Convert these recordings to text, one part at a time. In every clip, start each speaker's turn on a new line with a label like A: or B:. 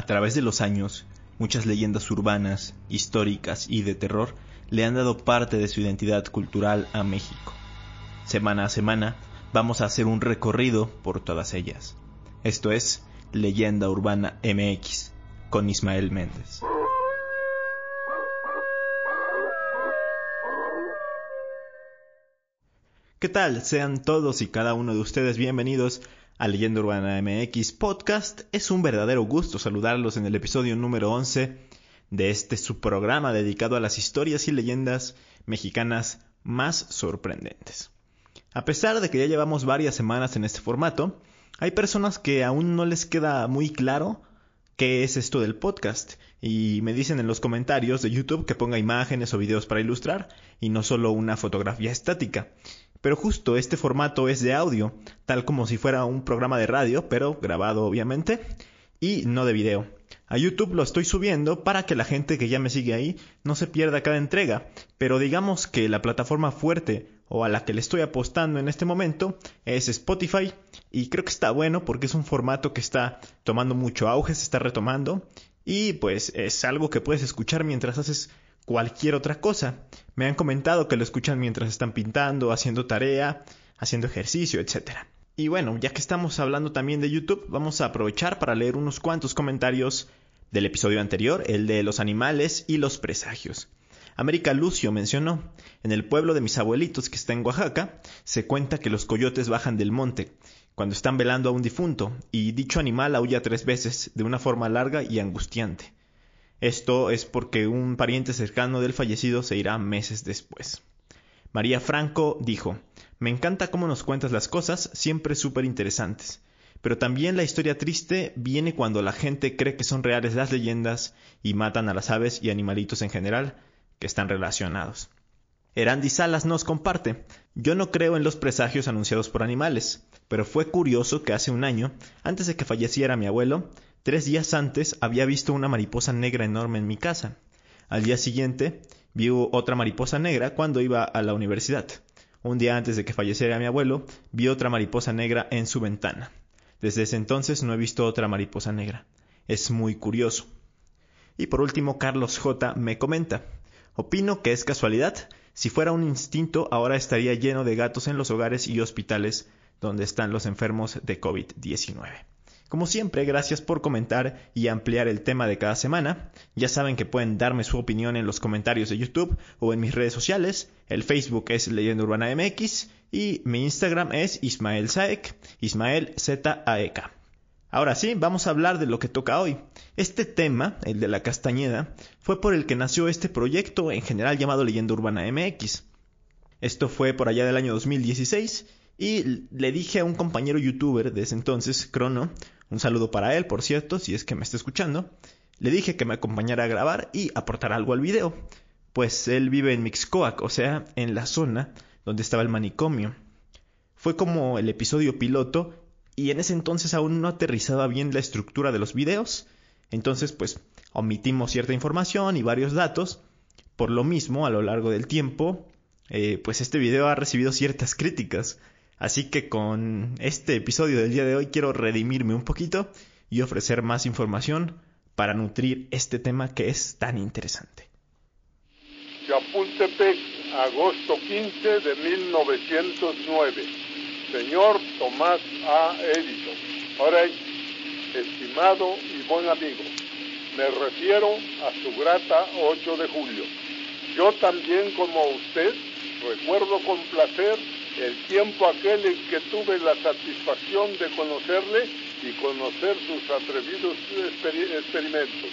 A: A través de los años, muchas leyendas urbanas, históricas y de terror le han dado parte de su identidad cultural a México. Semana a semana vamos a hacer un recorrido por todas ellas. Esto es Leyenda Urbana MX con Ismael Méndez. ¿Qué tal? Sean todos y cada uno de ustedes bienvenidos a Leyenda Urbana MX Podcast. Es un verdadero gusto saludarlos en el episodio número 11 de este subprograma dedicado a las historias y leyendas mexicanas más sorprendentes. A pesar de que ya llevamos varias semanas en este formato, hay personas que aún no les queda muy claro qué es esto del podcast y me dicen en los comentarios de YouTube que ponga imágenes o videos para ilustrar y no solo una fotografía estática. Pero justo este formato es de audio, tal como si fuera un programa de radio, pero grabado obviamente, y no de video. A YouTube lo estoy subiendo para que la gente que ya me sigue ahí no se pierda cada entrega, pero digamos que la plataforma fuerte o a la que le estoy apostando en este momento es Spotify y creo que está bueno porque es un formato que está tomando mucho auge, se está retomando y pues es algo que puedes escuchar mientras haces cualquier otra cosa. Me han comentado que lo escuchan mientras están pintando, haciendo tarea, haciendo ejercicio, etc. Y bueno, ya que estamos hablando también de YouTube, vamos a aprovechar para leer unos cuantos comentarios del episodio anterior, el de los animales y los presagios. América Lucio mencionó, en el pueblo de mis abuelitos que está en Oaxaca, se cuenta que los coyotes bajan del monte cuando están velando a un difunto, y dicho animal aúlla tres veces, de una forma larga y angustiante. Esto es porque un pariente cercano del fallecido se irá meses después. María Franco dijo, Me encanta cómo nos cuentas las cosas, siempre súper interesantes. Pero también la historia triste viene cuando la gente cree que son reales las leyendas y matan a las aves y animalitos en general que están relacionados. Erandi Salas nos comparte, yo no creo en los presagios anunciados por animales, pero fue curioso que hace un año, antes de que falleciera mi abuelo, Tres días antes había visto una mariposa negra enorme en mi casa. Al día siguiente vi otra mariposa negra cuando iba a la universidad. Un día antes de que falleciera mi abuelo, vi otra mariposa negra en su ventana. Desde ese entonces no he visto otra mariposa negra. Es muy curioso. Y por último, Carlos J. me comenta. Opino que es casualidad. Si fuera un instinto, ahora estaría lleno de gatos en los hogares y hospitales donde están los enfermos de COVID-19. Como siempre, gracias por comentar y ampliar el tema de cada semana. Ya saben que pueden darme su opinión en los comentarios de YouTube o en mis redes sociales. El Facebook es Leyenda Urbana MX y mi Instagram es Ismael Saek, Ismael Z A e Ahora sí, vamos a hablar de lo que toca hoy. Este tema, el de la Castañeda, fue por el que nació este proyecto en general llamado Leyenda Urbana MX. Esto fue por allá del año 2016 y le dije a un compañero youtuber de ese entonces, Crono, un saludo para él, por cierto, si es que me está escuchando. Le dije que me acompañara a grabar y aportar algo al video, pues él vive en Mixcoac, o sea, en la zona donde estaba el manicomio. Fue como el episodio piloto y en ese entonces aún no aterrizaba bien la estructura de los videos, entonces pues omitimos cierta información y varios datos. Por lo mismo, a lo largo del tiempo, eh, pues este video ha recibido ciertas críticas Así que con este episodio del día de hoy quiero redimirme un poquito y ofrecer más información para nutrir este tema que es tan interesante.
B: Chapultepec, agosto 15 de 1909. Señor Tomás A. Edison. Ahora, estimado y buen amigo, me refiero a su grata 8 de julio. Yo también, como usted, recuerdo con placer el tiempo aquel en que tuve la satisfacción de conocerle y conocer sus atrevidos experimentos,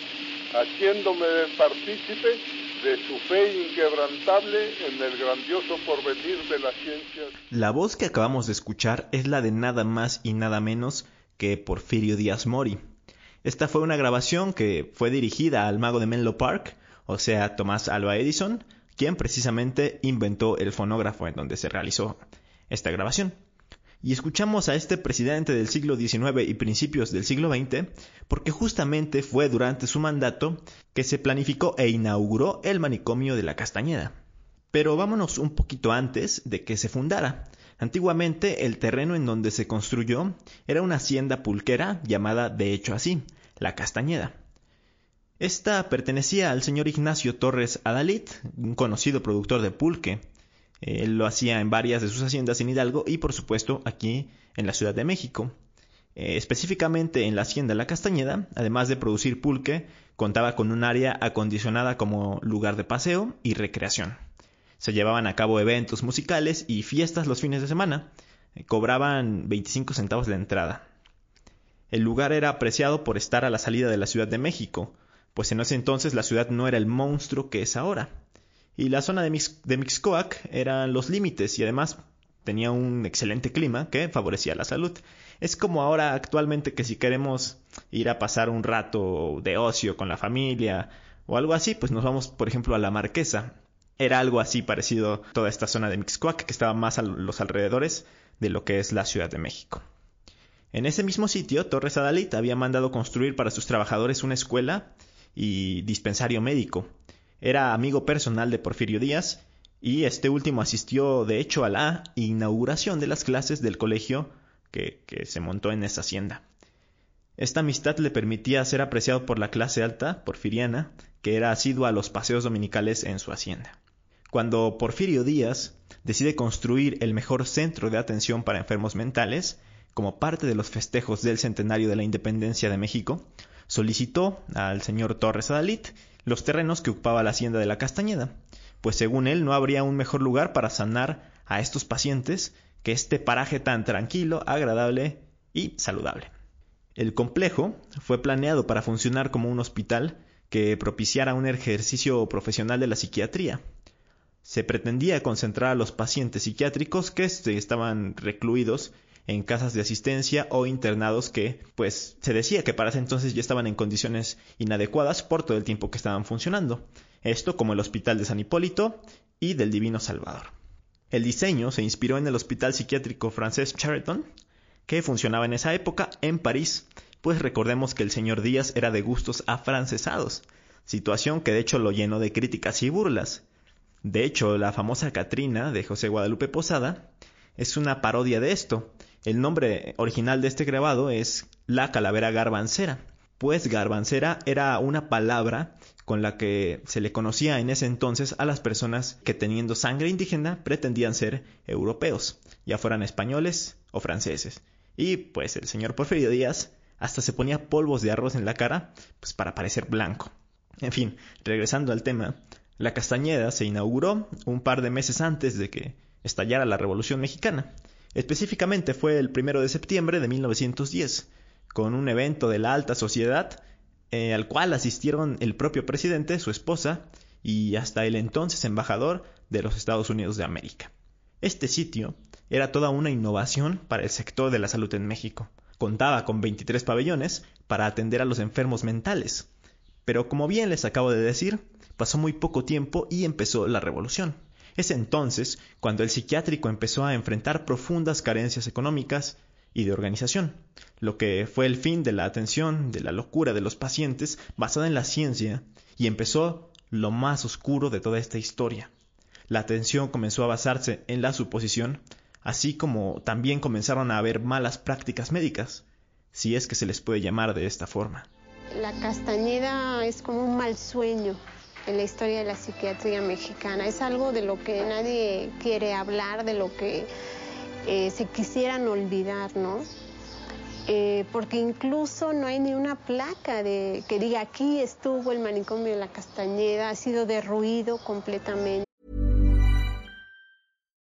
B: haciéndome partícipe de su fe inquebrantable en el grandioso porvenir de las ciencias.
A: La voz que acabamos de escuchar es la de nada más y nada menos que Porfirio Díaz Mori. Esta fue una grabación que fue dirigida al mago de Menlo Park, o sea, Tomás Alba Edison, quien precisamente inventó el fonógrafo en donde se realizó esta grabación. Y escuchamos a este presidente del siglo XIX y principios del siglo XX porque justamente fue durante su mandato que se planificó e inauguró el manicomio de la Castañeda. Pero vámonos un poquito antes de que se fundara. Antiguamente el terreno en donde se construyó era una hacienda pulquera llamada de hecho así, La Castañeda. Esta pertenecía al señor Ignacio Torres Adalid, un conocido productor de pulque. Él lo hacía en varias de sus haciendas en Hidalgo y por supuesto aquí en la Ciudad de México. Eh, específicamente en la hacienda La Castañeda, además de producir pulque, contaba con un área acondicionada como lugar de paseo y recreación. Se llevaban a cabo eventos musicales y fiestas los fines de semana. Eh, cobraban 25 centavos de entrada. El lugar era apreciado por estar a la salida de la Ciudad de México, pues en ese entonces la ciudad no era el monstruo que es ahora. Y la zona de, Mixcoac eran los límites y además tenía un excelente clima que favorecía la salud. Es como ahora actualmente que si queremos ir a pasar un rato de ocio con la familia o algo así, pues nos vamos por ejemplo a la Marquesa. Era algo así parecido toda esta zona de Mixcoac que estaba más a los alrededores de lo que es la Ciudad de México. En ese mismo sitio, Torres Adalid había mandado construir para sus trabajadores una escuela y dispensario médico. Era amigo personal de Porfirio Díaz y este último asistió de hecho a la inauguración de las clases del colegio que, que se montó en esa hacienda. Esta amistad le permitía ser apreciado por la clase alta porfiriana, que era asidua a los paseos dominicales en su hacienda. Cuando Porfirio Díaz decide construir el mejor centro de atención para enfermos mentales, como parte de los festejos del centenario de la independencia de México, solicitó al señor Torres Adalid los terrenos que ocupaba la hacienda de la Castañeda, pues según él no habría un mejor lugar para sanar a estos pacientes que este paraje tan tranquilo, agradable y saludable. El complejo fue planeado para funcionar como un hospital que propiciara un ejercicio profesional de la psiquiatría. Se pretendía concentrar a los pacientes psiquiátricos que estaban recluidos en casas de asistencia o internados que, pues, se decía que para ese entonces ya estaban en condiciones inadecuadas por todo el tiempo que estaban funcionando. Esto como el Hospital de San Hipólito y del Divino Salvador. El diseño se inspiró en el Hospital Psiquiátrico francés Chariton, que funcionaba en esa época en París, pues recordemos que el señor Díaz era de gustos afrancesados, situación que de hecho lo llenó de críticas y burlas. De hecho, la famosa Catrina de José Guadalupe Posada es una parodia de esto, el nombre original de este grabado es la calavera garbancera, pues garbancera era una palabra con la que se le conocía en ese entonces a las personas que teniendo sangre indígena pretendían ser europeos, ya fueran españoles o franceses. Y pues el señor Porfirio Díaz hasta se ponía polvos de arroz en la cara pues para parecer blanco. En fin, regresando al tema, la Castañeda se inauguró un par de meses antes de que estallara la Revolución Mexicana Específicamente fue el primero de septiembre de 1910, con un evento de la alta sociedad eh, al cual asistieron el propio presidente, su esposa y hasta el entonces embajador de los Estados Unidos de América. Este sitio era toda una innovación para el sector de la salud en México. Contaba con 23 pabellones para atender a los enfermos mentales. Pero como bien les acabo de decir, pasó muy poco tiempo y empezó la revolución. Es entonces cuando el psiquiátrico empezó a enfrentar profundas carencias económicas y de organización, lo que fue el fin de la atención de la locura de los pacientes basada en la ciencia y empezó lo más oscuro de toda esta historia. La atención comenzó a basarse en la suposición, así como también comenzaron a haber malas prácticas médicas, si es que se les puede llamar de esta forma.
C: La castañeda es como un mal sueño, en la historia de la psiquiatría mexicana. Es algo de lo que nadie quiere hablar, de lo que eh, se quisieran olvidar, ¿no? Eh, porque incluso no hay ni una placa de que diga aquí estuvo el manicomio de la Castañeda, ha sido derruido completamente.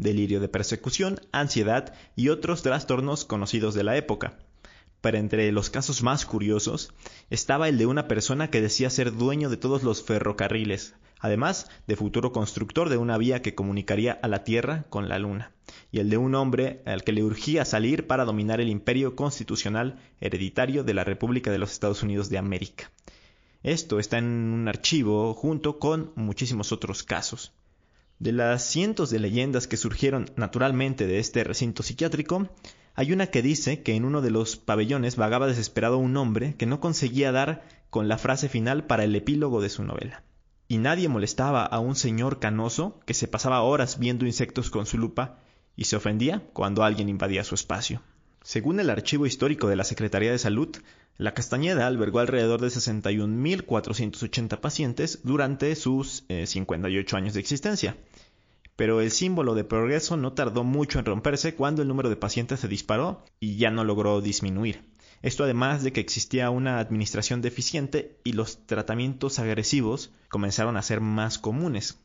A: delirio de persecución, ansiedad y otros trastornos conocidos de la época. Pero entre los casos más curiosos estaba el de una persona que decía ser dueño de todos los ferrocarriles, además de futuro constructor de una vía que comunicaría a la Tierra con la Luna, y el de un hombre al que le urgía salir para dominar el imperio constitucional hereditario de la República de los Estados Unidos de América. Esto está en un archivo junto con muchísimos otros casos. De las cientos de leyendas que surgieron naturalmente de este recinto psiquiátrico, hay una que dice que en uno de los pabellones vagaba desesperado un hombre que no conseguía dar con la frase final para el epílogo de su novela. Y nadie molestaba a un señor canoso que se pasaba horas viendo insectos con su lupa y se ofendía cuando alguien invadía su espacio. Según el archivo histórico de la Secretaría de Salud, la Castañeda albergó alrededor de 61.480 pacientes durante sus 58 años de existencia. Pero el símbolo de progreso no tardó mucho en romperse cuando el número de pacientes se disparó y ya no logró disminuir. Esto además de que existía una administración deficiente y los tratamientos agresivos comenzaron a ser más comunes.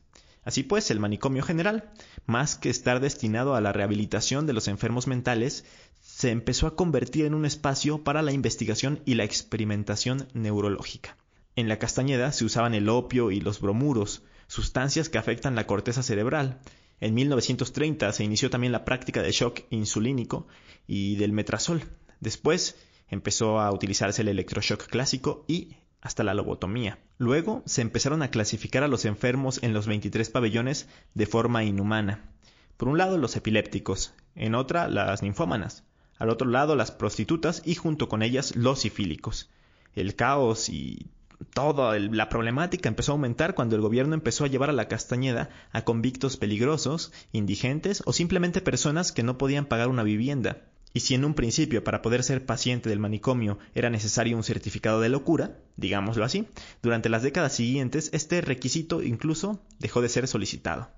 A: Así pues, el manicomio general, más que estar destinado a la rehabilitación de los enfermos mentales, se empezó a convertir en un espacio para la investigación y la experimentación neurológica. En la Castañeda se usaban el opio y los bromuros, sustancias que afectan la corteza cerebral. En 1930 se inició también la práctica del shock insulínico y del metrazol. Después empezó a utilizarse el electroshock clásico y hasta la lobotomía. Luego se empezaron a clasificar a los enfermos en los 23 pabellones de forma inhumana. Por un lado los epilépticos, en otra las ninfómanas, al otro lado las prostitutas y junto con ellas los sifílicos. El caos y toda la problemática empezó a aumentar cuando el gobierno empezó a llevar a la Castañeda a convictos peligrosos, indigentes o simplemente personas que no podían pagar una vivienda. Y si en un principio para poder ser paciente del manicomio era necesario un certificado de locura, digámoslo así, durante las décadas siguientes este requisito incluso dejó de ser solicitado.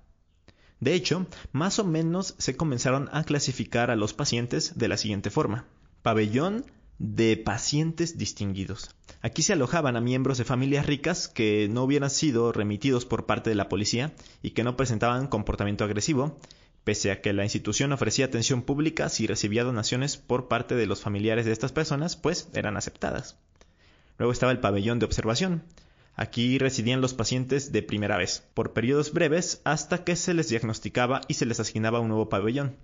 A: De hecho, más o menos se comenzaron a clasificar a los pacientes de la siguiente forma. Pabellón de pacientes distinguidos. Aquí se alojaban a miembros de familias ricas que no hubieran sido remitidos por parte de la policía y que no presentaban comportamiento agresivo, pese a que la institución ofrecía atención pública si recibía donaciones por parte de los familiares de estas personas, pues eran aceptadas. Luego estaba el pabellón de observación. Aquí residían los pacientes de primera vez, por periodos breves hasta que se les diagnosticaba y se les asignaba un nuevo pabellón.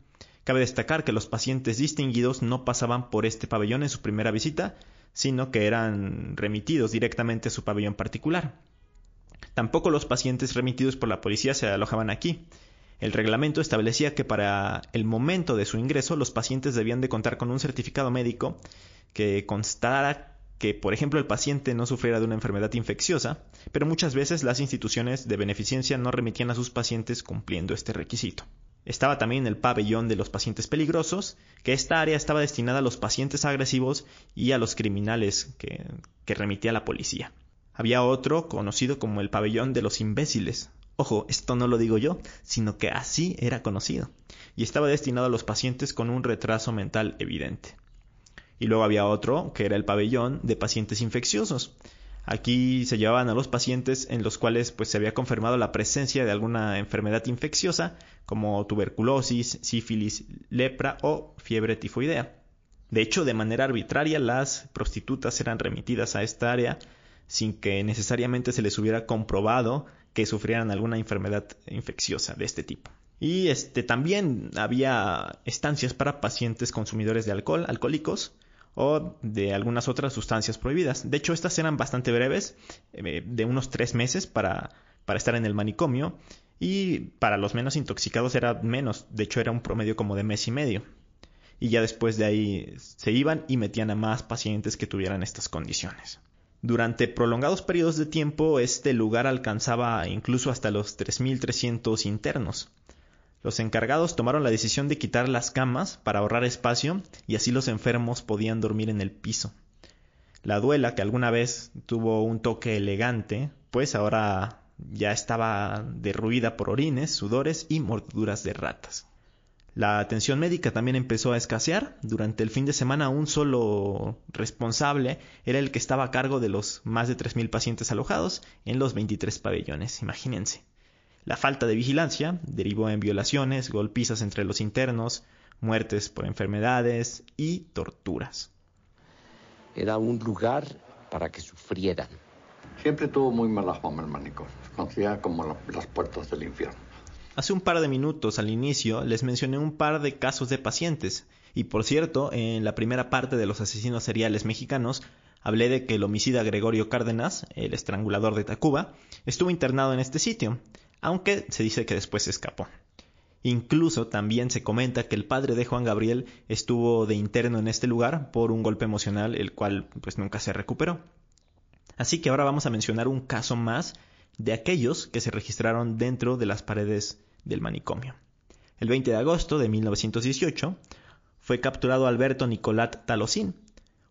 A: Cabe destacar que los pacientes distinguidos no pasaban por este pabellón en su primera visita, sino que eran remitidos directamente a su pabellón particular. Tampoco los pacientes remitidos por la policía se alojaban aquí. El reglamento establecía que para el momento de su ingreso los pacientes debían de contar con un certificado médico que constara que, por ejemplo, el paciente no sufriera de una enfermedad infecciosa, pero muchas veces las instituciones de beneficencia no remitían a sus pacientes cumpliendo este requisito. Estaba también el pabellón de los pacientes peligrosos, que esta área estaba destinada a los pacientes agresivos y a los criminales que, que remitía la policía. Había otro conocido como el pabellón de los imbéciles. Ojo, esto no lo digo yo, sino que así era conocido, y estaba destinado a los pacientes con un retraso mental evidente. Y luego había otro, que era el pabellón de pacientes infecciosos. Aquí se llevaban a los pacientes en los cuales pues, se había confirmado la presencia de alguna enfermedad infecciosa, como tuberculosis, sífilis, lepra o fiebre tifoidea. De hecho, de manera arbitraria, las prostitutas eran remitidas a esta área sin que necesariamente se les hubiera comprobado que sufrieran alguna enfermedad infecciosa de este tipo. Y este también había estancias para pacientes consumidores de alcohol, alcohólicos, o de algunas otras sustancias prohibidas. De hecho, estas eran bastante breves, eh, de unos tres meses para, para estar en el manicomio, y para los menos intoxicados era menos, de hecho era un promedio como de mes y medio. Y ya después de ahí se iban y metían a más pacientes que tuvieran estas condiciones. Durante prolongados periodos de tiempo, este lugar alcanzaba incluso hasta los 3.300 internos. Los encargados tomaron la decisión de quitar las camas para ahorrar espacio y así los enfermos podían dormir en el piso. La duela, que alguna vez tuvo un toque elegante, pues ahora ya estaba derruida por orines, sudores y morduras de ratas. La atención médica también empezó a escasear. Durante el fin de semana un solo responsable era el que estaba a cargo de los más de 3.000 pacientes alojados en los 23 pabellones, imagínense. La falta de vigilancia derivó en violaciones, golpizas entre los internos, muertes por enfermedades y torturas.
D: Era un lugar para que sufrieran.
E: Siempre tuvo muy mala fama el manicomio, conocía como las puertas del infierno.
A: Hace un par de minutos al inicio les mencioné un par de casos de pacientes, y por cierto, en la primera parte de los asesinos seriales mexicanos, hablé de que el homicida Gregorio Cárdenas, el estrangulador de Tacuba, estuvo internado en este sitio, aunque se dice que después se escapó. Incluso también se comenta que el padre de Juan Gabriel estuvo de interno en este lugar por un golpe emocional, el cual pues nunca se recuperó. Así que ahora vamos a mencionar un caso más de aquellos que se registraron dentro de las paredes del manicomio. El 20 de agosto de 1918 fue capturado Alberto Nicolat Talosín,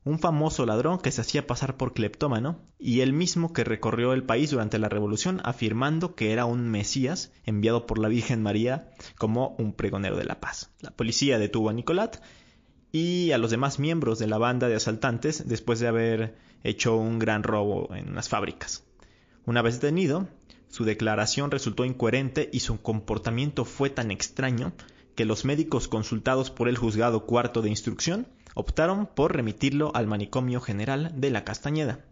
A: un famoso ladrón que se hacía pasar por cleptómano y el mismo que recorrió el país durante la Revolución afirmando que era un Mesías enviado por la Virgen María como un pregonero de la paz. La policía detuvo a Nicolat y a los demás miembros de la banda de asaltantes después de haber hecho un gran robo en unas fábricas. Una vez detenido, su declaración resultó incoherente y su comportamiento fue tan extraño que los médicos consultados por el juzgado cuarto de instrucción optaron por remitirlo al manicomio general de la Castañeda.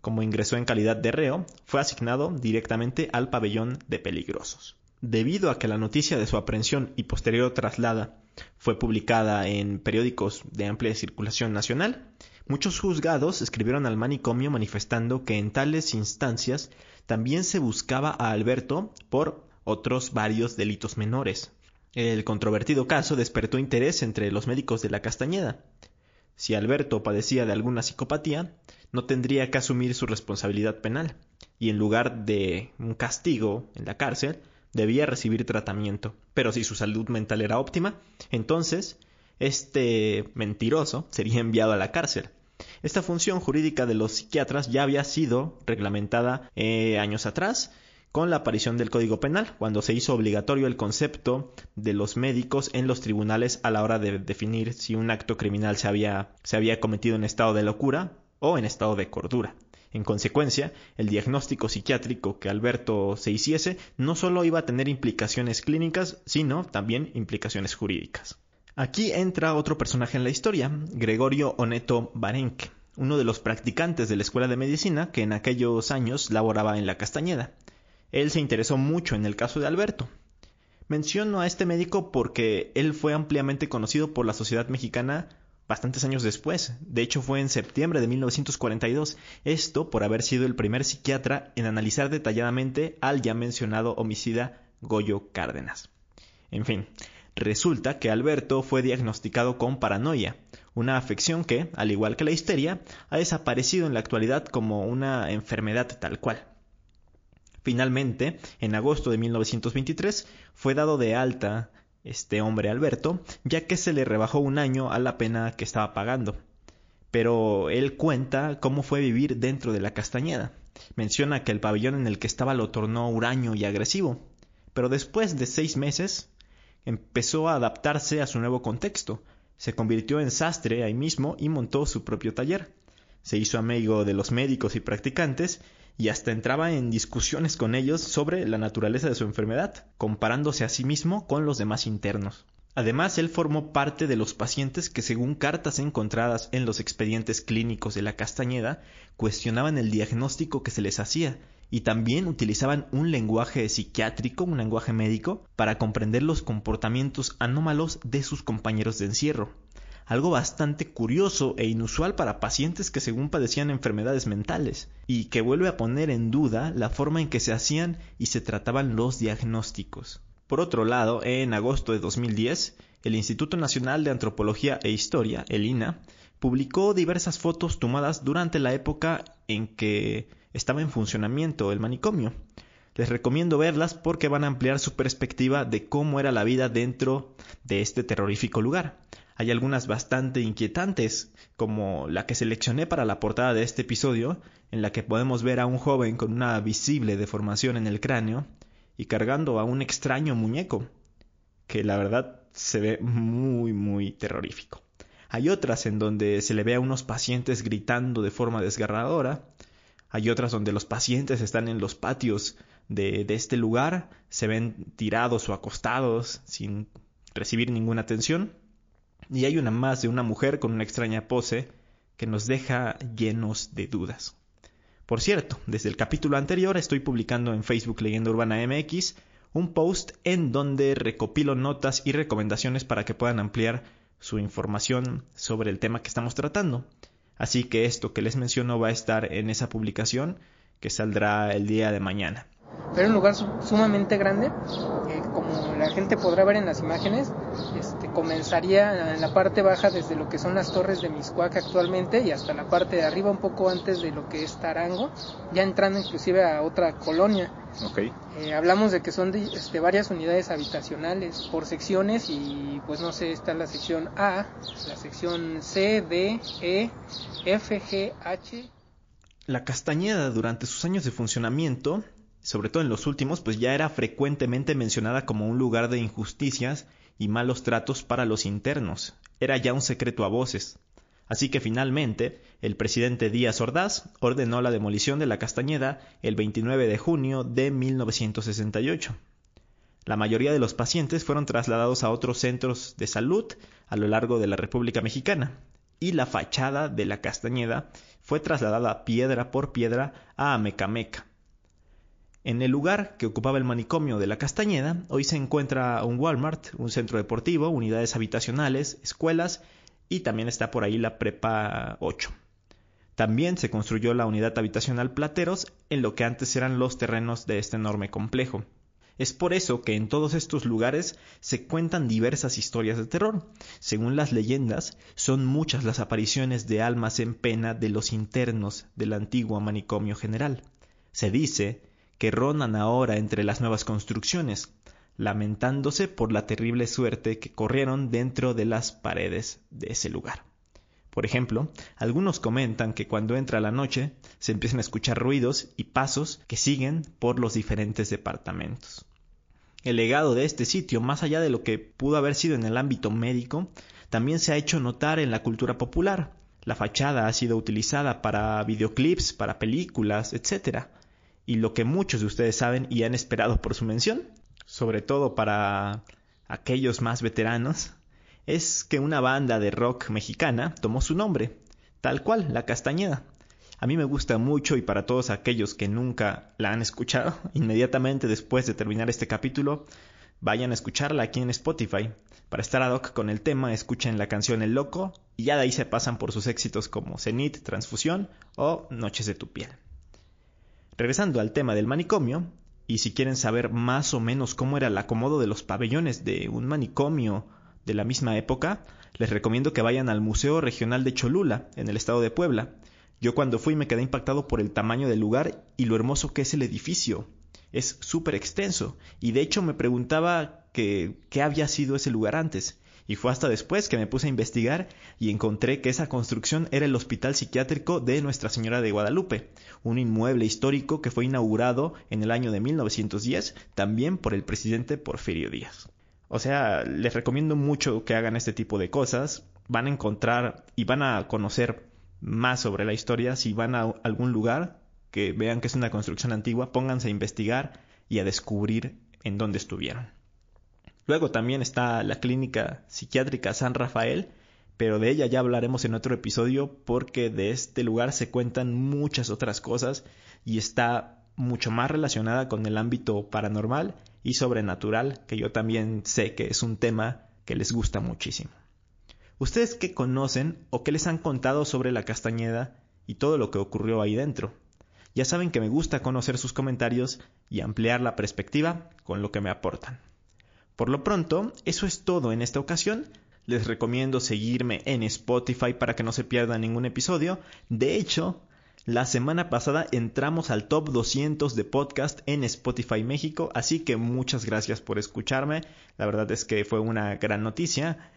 A: Como ingresó en calidad de reo, fue asignado directamente al pabellón de peligrosos. Debido a que la noticia de su aprehensión y posterior traslada fue publicada en periódicos de amplia circulación nacional, muchos juzgados escribieron al manicomio manifestando que en tales instancias también se buscaba a Alberto por otros varios delitos menores. El controvertido caso despertó interés entre los médicos de la Castañeda. Si Alberto padecía de alguna psicopatía, no tendría que asumir su responsabilidad penal, y en lugar de un castigo en la cárcel, debía recibir tratamiento. Pero si su salud mental era óptima, entonces este mentiroso sería enviado a la cárcel. Esta función jurídica de los psiquiatras ya había sido reglamentada eh, años atrás con la aparición del Código Penal, cuando se hizo obligatorio el concepto de los médicos en los tribunales a la hora de definir si un acto criminal se había, se había cometido en estado de locura o en estado de cordura. En consecuencia, el diagnóstico psiquiátrico que Alberto se hiciese no solo iba a tener implicaciones clínicas, sino también implicaciones jurídicas. Aquí entra otro personaje en la historia, Gregorio Oneto Barenque, uno de los practicantes de la Escuela de Medicina que en aquellos años laboraba en la Castañeda. Él se interesó mucho en el caso de Alberto. Menciono a este médico porque él fue ampliamente conocido por la sociedad mexicana bastantes años después. De hecho, fue en septiembre de 1942. Esto por haber sido el primer psiquiatra en analizar detalladamente al ya mencionado homicida Goyo Cárdenas. En fin, resulta que Alberto fue diagnosticado con paranoia, una afección que, al igual que la histeria, ha desaparecido en la actualidad como una enfermedad tal cual. Finalmente, en agosto de 1923, fue dado de alta este hombre Alberto, ya que se le rebajó un año a la pena que estaba pagando. Pero él cuenta cómo fue vivir dentro de la castañeda. Menciona que el pabellón en el que estaba lo tornó huraño y agresivo, pero después de seis meses empezó a adaptarse a su nuevo contexto. Se convirtió en sastre ahí mismo y montó su propio taller. Se hizo amigo de los médicos y practicantes y hasta entraba en discusiones con ellos sobre la naturaleza de su enfermedad, comparándose a sí mismo con los demás internos. Además, él formó parte de los pacientes que, según cartas encontradas en los expedientes clínicos de la Castañeda, cuestionaban el diagnóstico que se les hacía y también utilizaban un lenguaje psiquiátrico, un lenguaje médico, para comprender los comportamientos anómalos de sus compañeros de encierro algo bastante curioso e inusual para pacientes que según padecían enfermedades mentales, y que vuelve a poner en duda la forma en que se hacían y se trataban los diagnósticos. Por otro lado, en agosto de 2010, el Instituto Nacional de Antropología e Historia, el INA, publicó diversas fotos tomadas durante la época en que estaba en funcionamiento el manicomio. Les recomiendo verlas porque van a ampliar su perspectiva de cómo era la vida dentro de este terrorífico lugar. Hay algunas bastante inquietantes, como la que seleccioné para la portada de este episodio, en la que podemos ver a un joven con una visible deformación en el cráneo y cargando a un extraño muñeco, que la verdad se ve muy muy terrorífico. Hay otras en donde se le ve a unos pacientes gritando de forma desgarradora, hay otras donde los pacientes están en los patios de, este lugar, se ven tirados o acostados sin recibir ninguna atención, y hay una más de una mujer con una extraña pose que nos deja llenos de dudas. Por cierto, desde el capítulo anterior estoy publicando en Facebook Leyenda Urbana MX un post en donde recopilo notas y recomendaciones para que puedan ampliar su información sobre el tema que estamos tratando. Así que esto que les menciono va a estar en esa publicación que saldrá el día de mañana.
F: Pero un lugar sumamente grande, eh, como la gente podrá ver en las imágenes, este, comenzaría en la parte baja desde lo que son las torres de Miscuac actualmente y hasta la parte de arriba un poco antes de lo que es Tarango, ya entrando inclusive a otra colonia.
A: Okay.
F: Eh, hablamos de que son de, este, varias unidades habitacionales por secciones y pues no sé, está la sección A, la sección C, D, E, F, G, H.
A: La Castañeda durante sus años de funcionamiento sobre todo en los últimos, pues ya era frecuentemente mencionada como un lugar de injusticias y malos tratos para los internos. Era ya un secreto a voces. Así que finalmente, el presidente Díaz Ordaz ordenó la demolición de la Castañeda el 29 de junio de 1968. La mayoría de los pacientes fueron trasladados a otros centros de salud a lo largo de la República Mexicana, y la fachada de la Castañeda fue trasladada piedra por piedra a Amecameca, en el lugar que ocupaba el manicomio de la Castañeda, hoy se encuentra un Walmart, un centro deportivo, unidades habitacionales, escuelas y también está por ahí la Prepa 8. También se construyó la unidad habitacional Plateros en lo que antes eran los terrenos de este enorme complejo. Es por eso que en todos estos lugares se cuentan diversas historias de terror. Según las leyendas, son muchas las apariciones de almas en pena de los internos del antiguo manicomio general. Se dice que ronan ahora entre las nuevas construcciones, lamentándose por la terrible suerte que corrieron dentro de las paredes de ese lugar. Por ejemplo, algunos comentan que cuando entra la noche se empiezan a escuchar ruidos y pasos que siguen por los diferentes departamentos. El legado de este sitio, más allá de lo que pudo haber sido en el ámbito médico, también se ha hecho notar en la cultura popular. La fachada ha sido utilizada para videoclips, para películas, etc y lo que muchos de ustedes saben y han esperado por su mención, sobre todo para aquellos más veteranos, es que una banda de rock mexicana tomó su nombre, tal cual, La Castañeda. A mí me gusta mucho y para todos aquellos que nunca la han escuchado, inmediatamente después de terminar este capítulo, vayan a escucharla aquí en Spotify. Para estar ad hoc con el tema, escuchen la canción El Loco y ya de ahí se pasan por sus éxitos como Zenit, Transfusión o Noches de tu piel. Regresando al tema del manicomio, y si quieren saber más o menos cómo era el acomodo de los pabellones de un manicomio de la misma época, les recomiendo que vayan al Museo Regional de Cholula, en el estado de Puebla. Yo cuando fui me quedé impactado por el tamaño del lugar y lo hermoso que es el edificio. Es súper extenso, y de hecho me preguntaba qué había sido ese lugar antes. Y fue hasta después que me puse a investigar y encontré que esa construcción era el Hospital Psiquiátrico de Nuestra Señora de Guadalupe, un inmueble histórico que fue inaugurado en el año de 1910 también por el presidente Porfirio Díaz. O sea, les recomiendo mucho que hagan este tipo de cosas. Van a encontrar y van a conocer más sobre la historia si van a algún lugar que vean que es una construcción antigua, pónganse a investigar y a descubrir en dónde estuvieron. Luego también está la clínica psiquiátrica San Rafael, pero de ella ya hablaremos en otro episodio porque de este lugar se cuentan muchas otras cosas y está mucho más relacionada con el ámbito paranormal y sobrenatural, que yo también sé que es un tema que les gusta muchísimo. ¿Ustedes qué conocen o qué les han contado sobre la Castañeda y todo lo que ocurrió ahí dentro? Ya saben que me gusta conocer sus comentarios y ampliar la perspectiva con lo que me aportan. Por lo pronto, eso es todo en esta ocasión. Les recomiendo seguirme en Spotify para que no se pierdan ningún episodio. De hecho, la semana pasada entramos al top 200 de podcast en Spotify México, así que muchas gracias por escucharme. La verdad es que fue una gran noticia.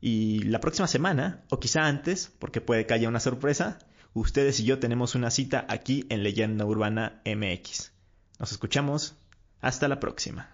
A: Y la próxima semana, o quizá antes, porque puede que haya una sorpresa, ustedes y yo tenemos una cita aquí en Leyenda Urbana MX. Nos escuchamos. Hasta la próxima.